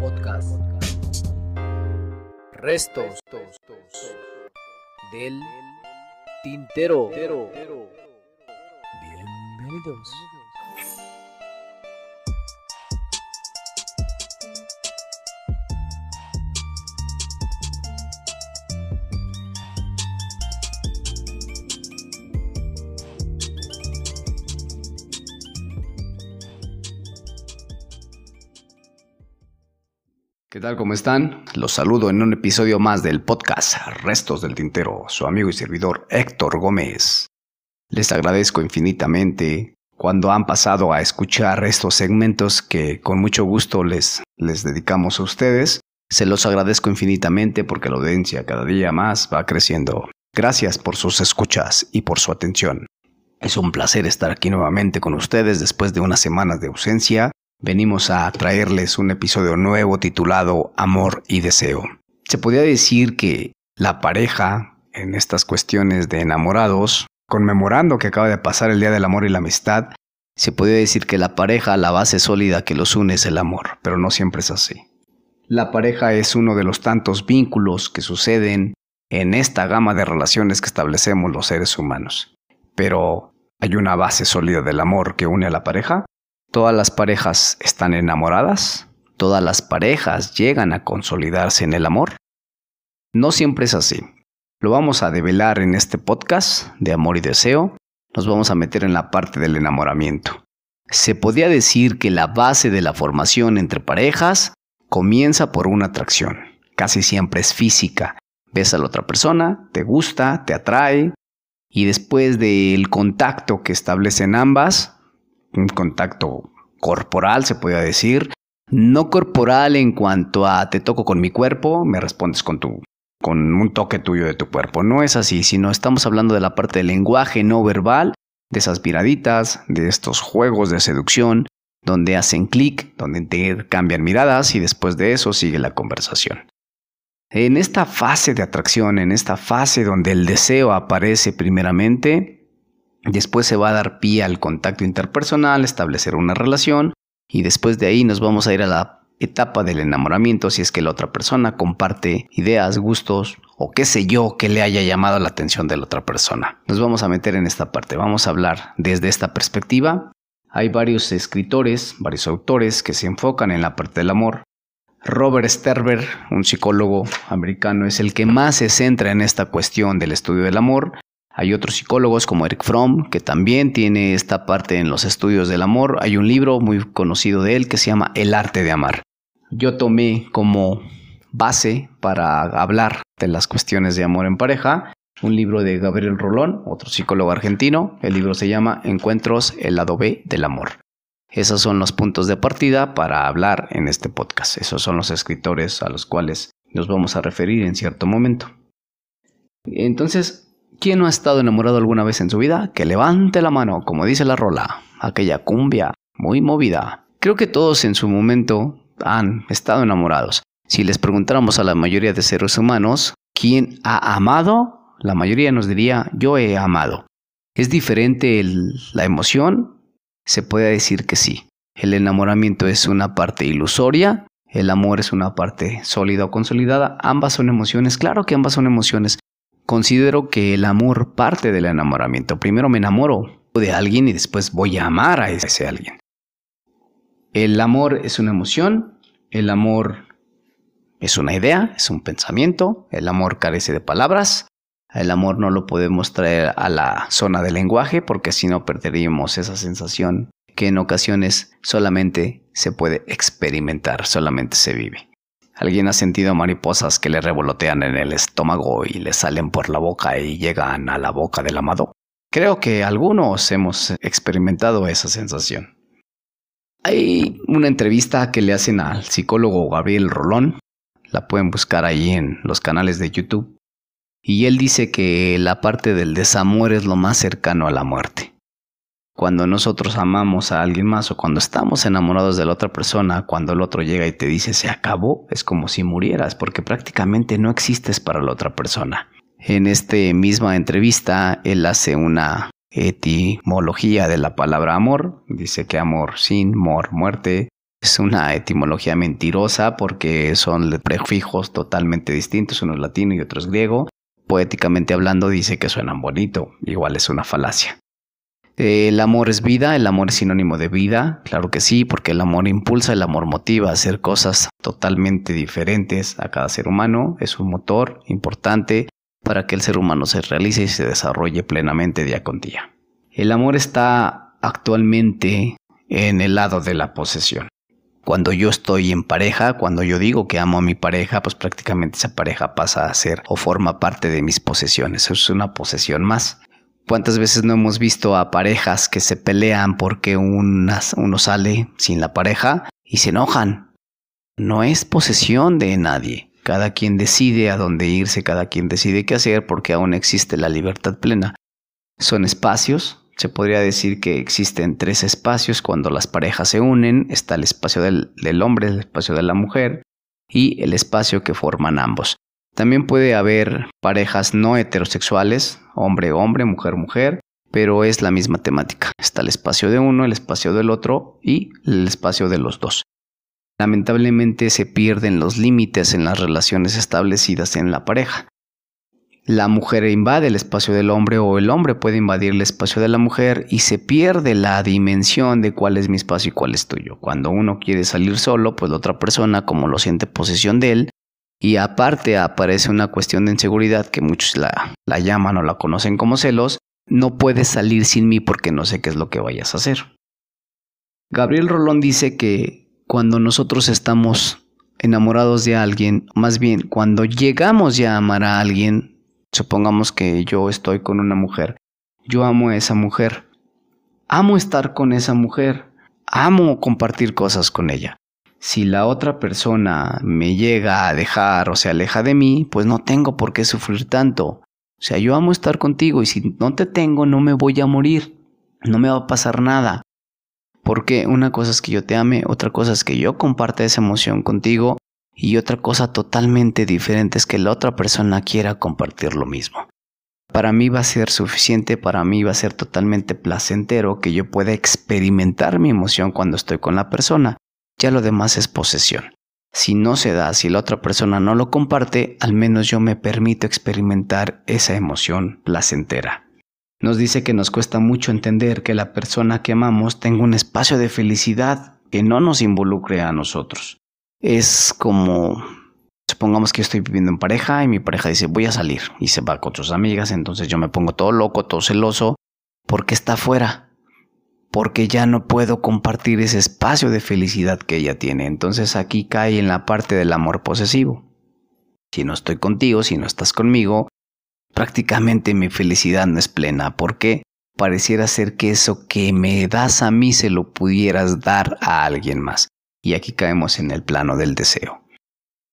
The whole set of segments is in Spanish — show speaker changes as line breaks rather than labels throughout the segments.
Podcast. Restos del tintero. Bienvenidos.
¿Qué tal? ¿Cómo están? Los saludo en un episodio más del podcast Restos del Tintero, su amigo y servidor Héctor Gómez. Les agradezco infinitamente cuando han pasado a escuchar estos segmentos que con mucho gusto les, les dedicamos a ustedes. Se los agradezco infinitamente porque la audiencia cada día más va creciendo. Gracias por sus escuchas y por su atención. Es un placer estar aquí nuevamente con ustedes después de unas semanas de ausencia venimos a traerles un episodio nuevo titulado Amor y Deseo. Se podría decir que la pareja, en estas cuestiones de enamorados, conmemorando que acaba de pasar el Día del Amor y la Amistad, se podría decir que la pareja, la base sólida que los une es el amor, pero no siempre es así. La pareja es uno de los tantos vínculos que suceden en esta gama de relaciones que establecemos los seres humanos. Pero, ¿hay una base sólida del amor que une a la pareja? ¿Todas las parejas están enamoradas? ¿Todas las parejas llegan a consolidarse en el amor? No siempre es así. Lo vamos a develar en este podcast de amor y deseo. Nos vamos a meter en la parte del enamoramiento. Se podría decir que la base de la formación entre parejas comienza por una atracción. Casi siempre es física. Ves a la otra persona, te gusta, te atrae, y después del contacto que establecen ambas, un contacto corporal, se podría decir. No corporal en cuanto a te toco con mi cuerpo, me respondes con tu con un toque tuyo de tu cuerpo. No es así, sino estamos hablando de la parte del lenguaje no verbal, de esas miraditas, de estos juegos de seducción, donde hacen clic, donde cambian miradas y después de eso sigue la conversación. En esta fase de atracción, en esta fase donde el deseo aparece primeramente, Después se va a dar pie al contacto interpersonal, establecer una relación y después de ahí nos vamos a ir a la etapa del enamoramiento si es que la otra persona comparte ideas, gustos o qué sé yo que le haya llamado la atención de la otra persona. Nos vamos a meter en esta parte, vamos a hablar desde esta perspectiva. Hay varios escritores, varios autores que se enfocan en la parte del amor. Robert Sterber, un psicólogo americano, es el que más se centra en esta cuestión del estudio del amor hay otros psicólogos como Eric Fromm, que también tiene esta parte en los estudios del amor. Hay un libro muy conocido de él que se llama El arte de amar. Yo tomé como base para hablar de las cuestiones de amor en pareja un libro de Gabriel Rolón, otro psicólogo argentino. El libro se llama Encuentros, el lado B del amor. Esos son los puntos de partida para hablar en este podcast. Esos son los escritores a los cuales nos vamos a referir en cierto momento. Entonces, ¿Quién no ha estado enamorado alguna vez en su vida? Que levante la mano, como dice la rola, aquella cumbia muy movida. Creo que todos en su momento han estado enamorados. Si les preguntáramos a la mayoría de seres humanos, ¿quién ha amado? La mayoría nos diría, yo he amado. ¿Es diferente la emoción? Se puede decir que sí. El enamoramiento es una parte ilusoria, el amor es una parte sólida o consolidada. Ambas son emociones, claro que ambas son emociones, Considero que el amor parte del enamoramiento. Primero me enamoro de alguien y después voy a amar a ese alguien. El amor es una emoción, el amor es una idea, es un pensamiento, el amor carece de palabras, el amor no lo podemos traer a la zona del lenguaje porque si no perderíamos esa sensación que en ocasiones solamente se puede experimentar, solamente se vive. ¿Alguien ha sentido mariposas que le revolotean en el estómago y le salen por la boca y llegan a la boca del amado? Creo que algunos hemos experimentado esa sensación. Hay una entrevista que le hacen al psicólogo Gabriel Rolón, la pueden buscar ahí en los canales de YouTube, y él dice que la parte del desamor es lo más cercano a la muerte cuando nosotros amamos a alguien más o cuando estamos enamorados de la otra persona, cuando el otro llega y te dice se acabó, es como si murieras porque prácticamente no existes para la otra persona. En esta misma entrevista, él hace una etimología de la palabra amor. Dice que amor sin mor, muerte. Es una etimología mentirosa porque son prefijos totalmente distintos, uno es latino y otro es griego. Poéticamente hablando dice que suenan bonito, igual es una falacia. El amor es vida, el amor es sinónimo de vida, claro que sí, porque el amor impulsa, el amor motiva a hacer cosas totalmente diferentes a cada ser humano, es un motor importante para que el ser humano se realice y se desarrolle plenamente día con día. El amor está actualmente en el lado de la posesión. Cuando yo estoy en pareja, cuando yo digo que amo a mi pareja, pues prácticamente esa pareja pasa a ser o forma parte de mis posesiones. Es una posesión más. ¿Cuántas veces no hemos visto a parejas que se pelean porque uno sale sin la pareja y se enojan? No es posesión de nadie. Cada quien decide a dónde irse, cada quien decide qué hacer porque aún existe la libertad plena. Son espacios, se podría decir que existen tres espacios cuando las parejas se unen. Está el espacio del, del hombre, el espacio de la mujer y el espacio que forman ambos. También puede haber parejas no heterosexuales, hombre-hombre, mujer-mujer, pero es la misma temática. Está el espacio de uno, el espacio del otro y el espacio de los dos lamentablemente se pierden los límites en las relaciones establecidas en la pareja. La mujer invade el espacio del hombre o el hombre puede invadir el espacio de la mujer y se pierde la dimensión de cuál es mi espacio y cuál es tuyo. Cuando uno quiere salir solo, pues la otra persona, como lo siente posesión de él, y aparte aparece una cuestión de inseguridad que muchos la, la llaman o la conocen como celos, no puedes salir sin mí porque no sé qué es lo que vayas a hacer. Gabriel Rolón dice que cuando nosotros estamos enamorados de alguien, más bien cuando llegamos ya a amar a alguien, supongamos que yo estoy con una mujer, yo amo a esa mujer, amo estar con esa mujer, amo compartir cosas con ella. Si la otra persona me llega a dejar o se aleja de mí, pues no tengo por qué sufrir tanto. O sea, yo amo estar contigo y si no te tengo no me voy a morir, no me va a pasar nada. Porque una cosa es que yo te ame, otra cosa es que yo comparta esa emoción contigo y otra cosa totalmente diferente es que la otra persona quiera compartir lo mismo. Para mí va a ser suficiente, para mí va a ser totalmente placentero que yo pueda experimentar mi emoción cuando estoy con la persona. Ya lo demás es posesión. Si no se da, si la otra persona no lo comparte, al menos yo me permito experimentar esa emoción placentera. Nos dice que nos cuesta mucho entender que la persona que amamos tenga un espacio de felicidad que no nos involucre a nosotros. Es como, supongamos que estoy viviendo en pareja y mi pareja dice voy a salir y se va con sus amigas, entonces yo me pongo todo loco, todo celoso, porque está afuera, porque ya no puedo compartir ese espacio de felicidad que ella tiene. Entonces aquí cae en la parte del amor posesivo. Si no estoy contigo, si no estás conmigo, prácticamente mi felicidad no es plena porque pareciera ser que eso que me das a mí se lo pudieras dar a alguien más. Y aquí caemos en el plano del deseo.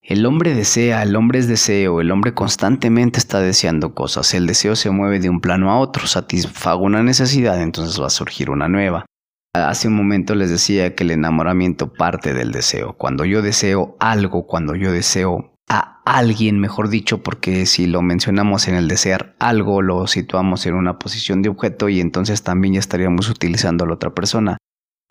El hombre desea, el hombre es deseo, el hombre constantemente está deseando cosas, el deseo se mueve de un plano a otro, satisfago una necesidad, entonces va a surgir una nueva. Hace un momento les decía que el enamoramiento parte del deseo. Cuando yo deseo algo, cuando yo deseo a alguien, mejor dicho, porque si lo mencionamos en el desear algo, lo situamos en una posición de objeto y entonces también ya estaríamos utilizando a la otra persona,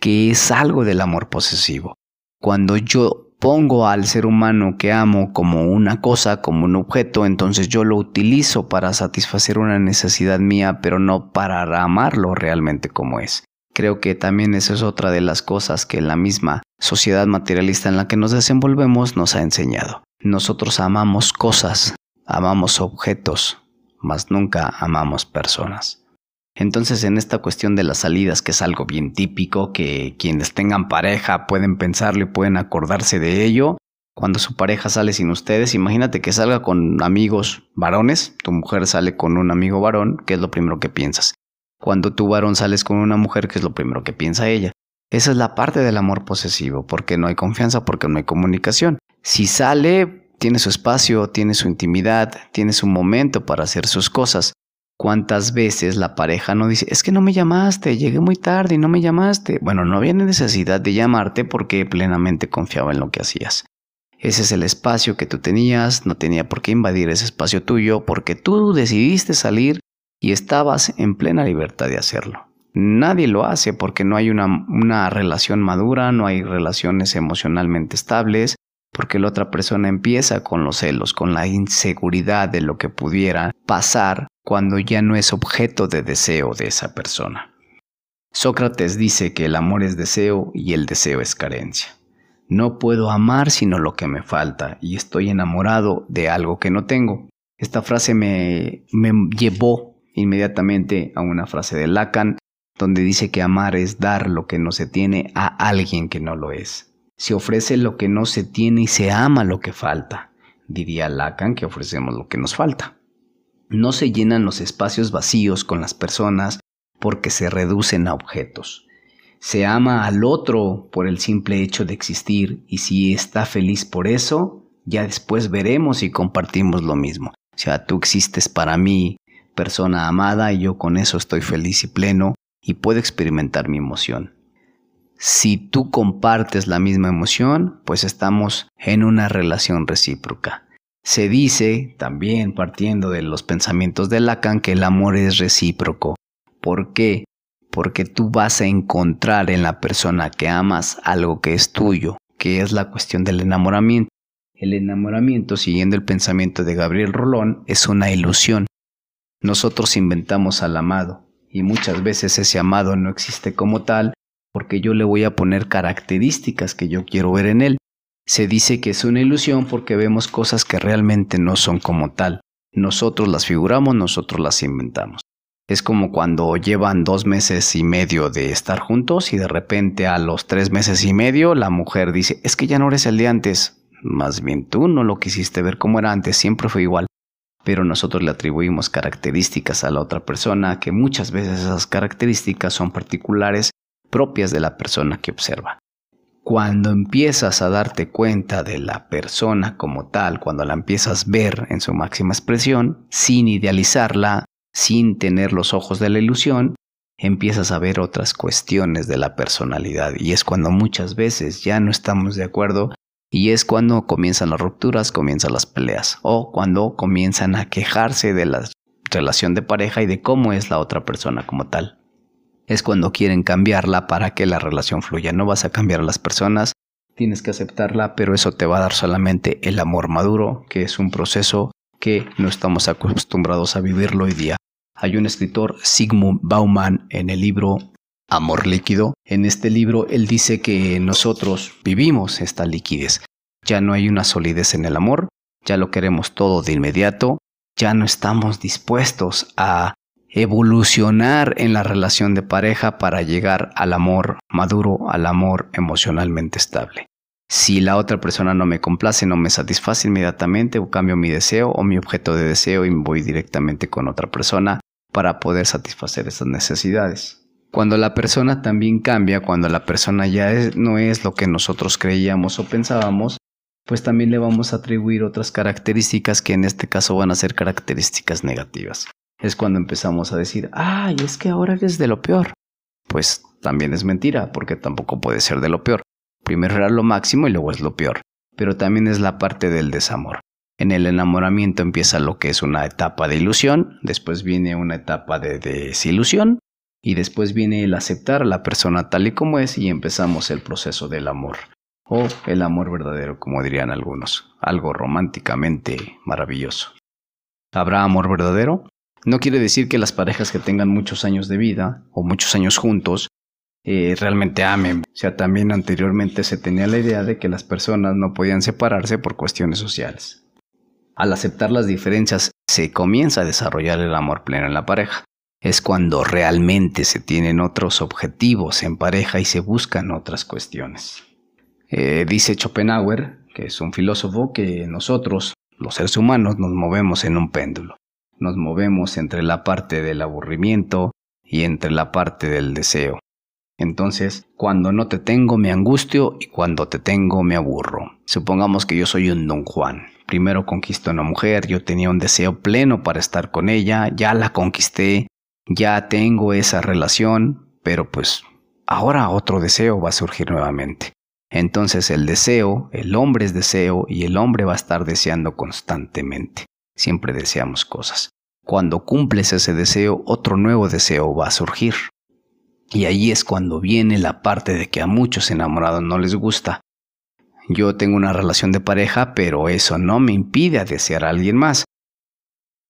que es algo del amor posesivo. Cuando yo pongo al ser humano que amo como una cosa, como un objeto, entonces yo lo utilizo para satisfacer una necesidad mía, pero no para amarlo realmente como es. Creo que también esa es otra de las cosas que la misma sociedad materialista en la que nos desenvolvemos nos ha enseñado. Nosotros amamos cosas, amamos objetos, mas nunca amamos personas. Entonces en esta cuestión de las salidas, que es algo bien típico, que quienes tengan pareja pueden pensarlo y pueden acordarse de ello, cuando su pareja sale sin ustedes, imagínate que salga con amigos varones, tu mujer sale con un amigo varón, ¿qué es lo primero que piensas? Cuando tu varón sales con una mujer, ¿qué es lo primero que piensa ella? Esa es la parte del amor posesivo, porque no hay confianza, porque no hay comunicación. Si sale, tiene su espacio, tiene su intimidad, tiene su momento para hacer sus cosas. ¿Cuántas veces la pareja no dice, es que no me llamaste, llegué muy tarde y no me llamaste? Bueno, no había necesidad de llamarte porque plenamente confiaba en lo que hacías. Ese es el espacio que tú tenías, no tenía por qué invadir ese espacio tuyo porque tú decidiste salir y estabas en plena libertad de hacerlo. Nadie lo hace porque no hay una, una relación madura, no hay relaciones emocionalmente estables, porque la otra persona empieza con los celos, con la inseguridad de lo que pudiera pasar cuando ya no es objeto de deseo de esa persona. Sócrates dice que el amor es deseo y el deseo es carencia. No puedo amar sino lo que me falta y estoy enamorado de algo que no tengo. Esta frase me, llevó inmediatamente a una frase de Lacan donde dice que amar es dar lo que no se tiene a alguien que no lo es. Se ofrece lo que no se tiene y se ama lo que falta. Diría Lacan que ofrecemos lo que nos falta. No se llenan los espacios vacíos con las personas porque se reducen a objetos. Se ama al otro por el simple hecho de existir y si está feliz por eso, ya después veremos si compartimos lo mismo. O sea, tú existes para mí, persona amada, y yo con eso estoy feliz y pleno y puedo experimentar mi emoción. Si tú compartes la misma emoción, pues estamos en una relación recíproca. Se dice, también partiendo de los pensamientos de Lacan, que el amor es recíproco. ¿Por qué? Porque tú vas a encontrar en la persona que amas algo que es tuyo, que es la cuestión del enamoramiento. El enamoramiento, siguiendo el pensamiento de Gabriel Rolón, es una ilusión. Nosotros inventamos al amado y muchas veces ese amado no existe como tal porque yo le voy a poner características que yo quiero ver en él. Se dice que es una ilusión porque vemos cosas que realmente no son como tal. Nosotros las figuramos, nosotros las inventamos. Es como cuando llevan dos meses y medio de estar juntos y de repente a los tres meses y medio la mujer dice, es que ya no eres el de antes. Más bien tú no lo quisiste ver como era antes, siempre fue igual. Pero nosotros le atribuimos características a la otra persona que muchas veces esas características son particulares propias de la persona que observa. Cuando empiezas a darte cuenta de la persona como tal, cuando la empiezas a ver en su máxima expresión, sin idealizarla, sin tener los ojos de la ilusión, empiezas a ver otras cuestiones de la personalidad. Y es cuando muchas veces ya no estamos de acuerdo y es cuando comienzan las rupturas, comienzan las peleas o cuando comienzan a quejarse de la relación de pareja y de cómo es la otra persona como tal es cuando quieren cambiarla para que la relación fluya. No vas a cambiar a las personas, tienes que aceptarla, pero eso te va a dar solamente el amor maduro, que es un proceso que no estamos acostumbrados a vivirlo hoy día. Hay un escritor, Sigmund Bauman, en el libro Amor líquido. En este libro él dice que nosotros vivimos esta liquidez. Ya no hay una solidez en el amor, ya lo queremos todo de inmediato, ya no estamos dispuestos a evolucionar en la relación de pareja para llegar al amor maduro, al amor emocionalmente estable. Si la otra persona no me complace, no me satisface inmediatamente, o cambio mi deseo o mi objeto de deseo y voy directamente con otra persona para poder satisfacer esas necesidades. Cuando la persona también cambia, cuando la persona ya no es lo que nosotros creíamos o pensábamos, pues también le vamos a atribuir otras características que en este caso van a ser características negativas es cuando empezamos a decir, ay, es que ahora eres de lo peor. Pues también es mentira, porque tampoco puede ser de lo peor. Primero era lo máximo y luego es lo peor. Pero también es la parte del desamor. En el enamoramiento empieza lo que es una etapa de ilusión, después viene una etapa de desilusión y después viene el aceptar a la persona tal y como es y empezamos el proceso del amor. O el amor verdadero, como dirían algunos, algo románticamente maravilloso. ¿Habrá amor verdadero? No quiere decir que las parejas que tengan muchos años de vida o muchos años juntos eh, realmente amen. O sea, también anteriormente se tenía la idea de que las personas no podían separarse por cuestiones sociales. Al aceptar las diferencias se comienza a desarrollar el amor pleno en la pareja. Es cuando realmente se tienen otros objetivos en pareja y se buscan otras cuestiones. Eh, dice Schopenhauer, que es un filósofo, que nosotros, los seres humanos, nos movemos en un péndulo nos movemos entre la parte del aburrimiento y entre la parte del deseo. Entonces, cuando no te tengo me angustio y cuando te tengo me aburro. Supongamos que yo soy un don Juan. Primero conquisto a una mujer, yo tenía un deseo pleno para estar con ella, ya la conquisté, ya tengo esa relación, pero pues ahora otro deseo va a surgir nuevamente. Entonces el deseo, el hombre es deseo y el hombre va a estar deseando constantemente siempre deseamos cosas. cuando cumples ese deseo, otro nuevo deseo va a surgir. Y ahí es cuando viene la parte de que a muchos enamorados no les gusta. Yo tengo una relación de pareja, pero eso no me impide a desear a alguien más.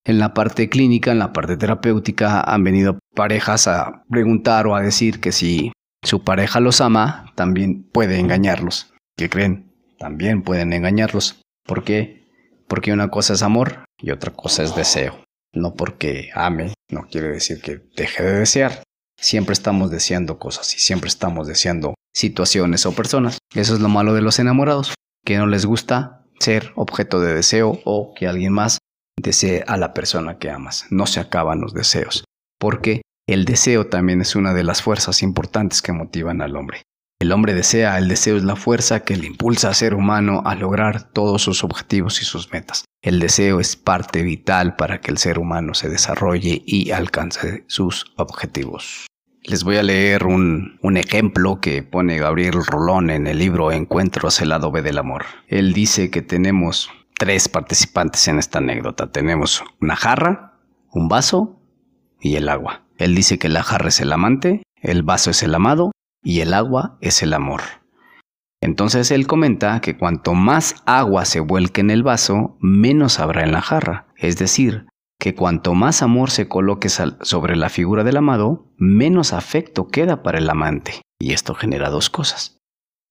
En la parte clínica, en la parte terapéutica, han venido parejas a preguntar o a decir que si su pareja los ama, también puede engañarlos. ¿Qué creen? También pueden engañarlos. ¿Por qué? Porque una cosa es amor y otra cosa es deseo. No porque ame, no quiere decir que deje de desear. Siempre estamos deseando cosas y siempre estamos deseando situaciones o personas. Eso es lo malo de los enamorados, que no les gusta ser objeto de deseo o que alguien más desee a la persona que amas. No se acaban los deseos, porque el deseo también es una de las fuerzas importantes que motivan al hombre. El hombre desea, el deseo es la fuerza que le impulsa a ser humano a lograr todos sus objetivos y sus metas. El deseo es parte vital para que el ser humano se desarrolle y alcance sus objetivos. Les voy a leer un, un, ejemplo que pone Gabriel Rolón en el libro Encuentros el lado B del amor. Él dice que tenemos tres participantes en esta anécdota. Tenemos una jarra, un vaso y el agua. Él dice que la jarra es el amante, el vaso es el amado y el agua es el amor. Entonces él comenta que cuanto más agua se vuelque en el vaso, menos habrá en la jarra. Es decir, que cuanto más amor se coloque sobre la figura del amado, menos afecto queda para el amante. Y esto genera dos cosas.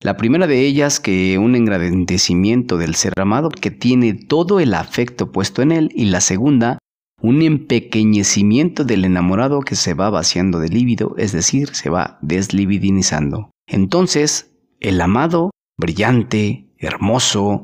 La primera de ellas que un engrandecimiento del ser amado que tiene todo el afecto puesto en él y la segunda un empequeñecimiento del enamorado que se va vaciando de lívido, es decir, se va deslibidinizando. Entonces, el amado, brillante, hermoso,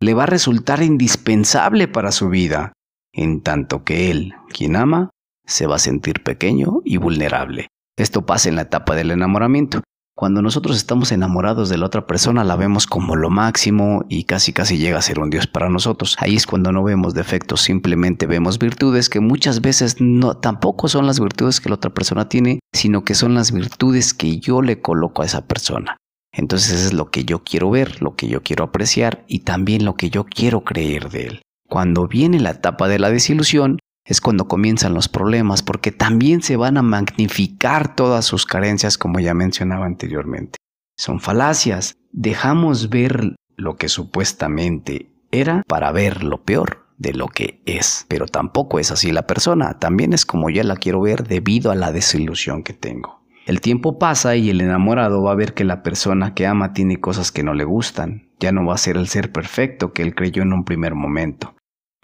le va a resultar indispensable para su vida, en tanto que él, quien ama, se va a sentir pequeño y vulnerable. Esto pasa en la etapa del enamoramiento. Cuando nosotros estamos enamorados de la otra persona, la vemos como lo máximo y casi casi llega a ser un Dios para nosotros. Ahí es cuando no vemos defectos, simplemente vemos virtudes que muchas veces no tampoco son las virtudes que la otra persona tiene, sino que son las virtudes que yo le coloco a esa persona. Entonces es lo que yo quiero ver, lo que yo quiero apreciar y también lo que yo quiero creer de él. Cuando viene la etapa de la desilusión, es cuando comienzan los problemas, porque también se van a magnificar todas sus carencias, como ya mencionaba anteriormente. Son falacias. Dejamos ver lo que supuestamente era para ver lo peor de lo que es. Pero tampoco es así la persona, también es como ya la quiero ver debido a la desilusión que tengo. El tiempo pasa y el enamorado va a ver que la persona que ama tiene cosas que no le gustan. Ya no va a ser el ser perfecto que él creyó en un primer momento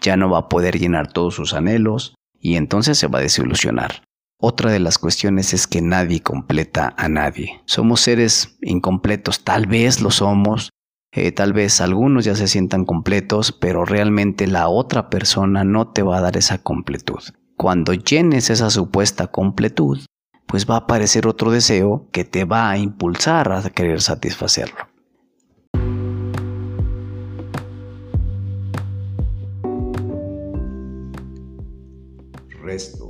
ya no va a poder llenar todos sus anhelos y entonces se va a desilusionar. Otra de las cuestiones es que nadie completa a nadie. Somos seres incompletos, tal vez lo somos, eh, tal vez algunos ya se sientan completos, pero realmente la otra persona no te va a dar esa completud. Cuando llenes esa supuesta completud, pues va a aparecer otro deseo que te va a impulsar a querer satisfacerlo.
Tintero.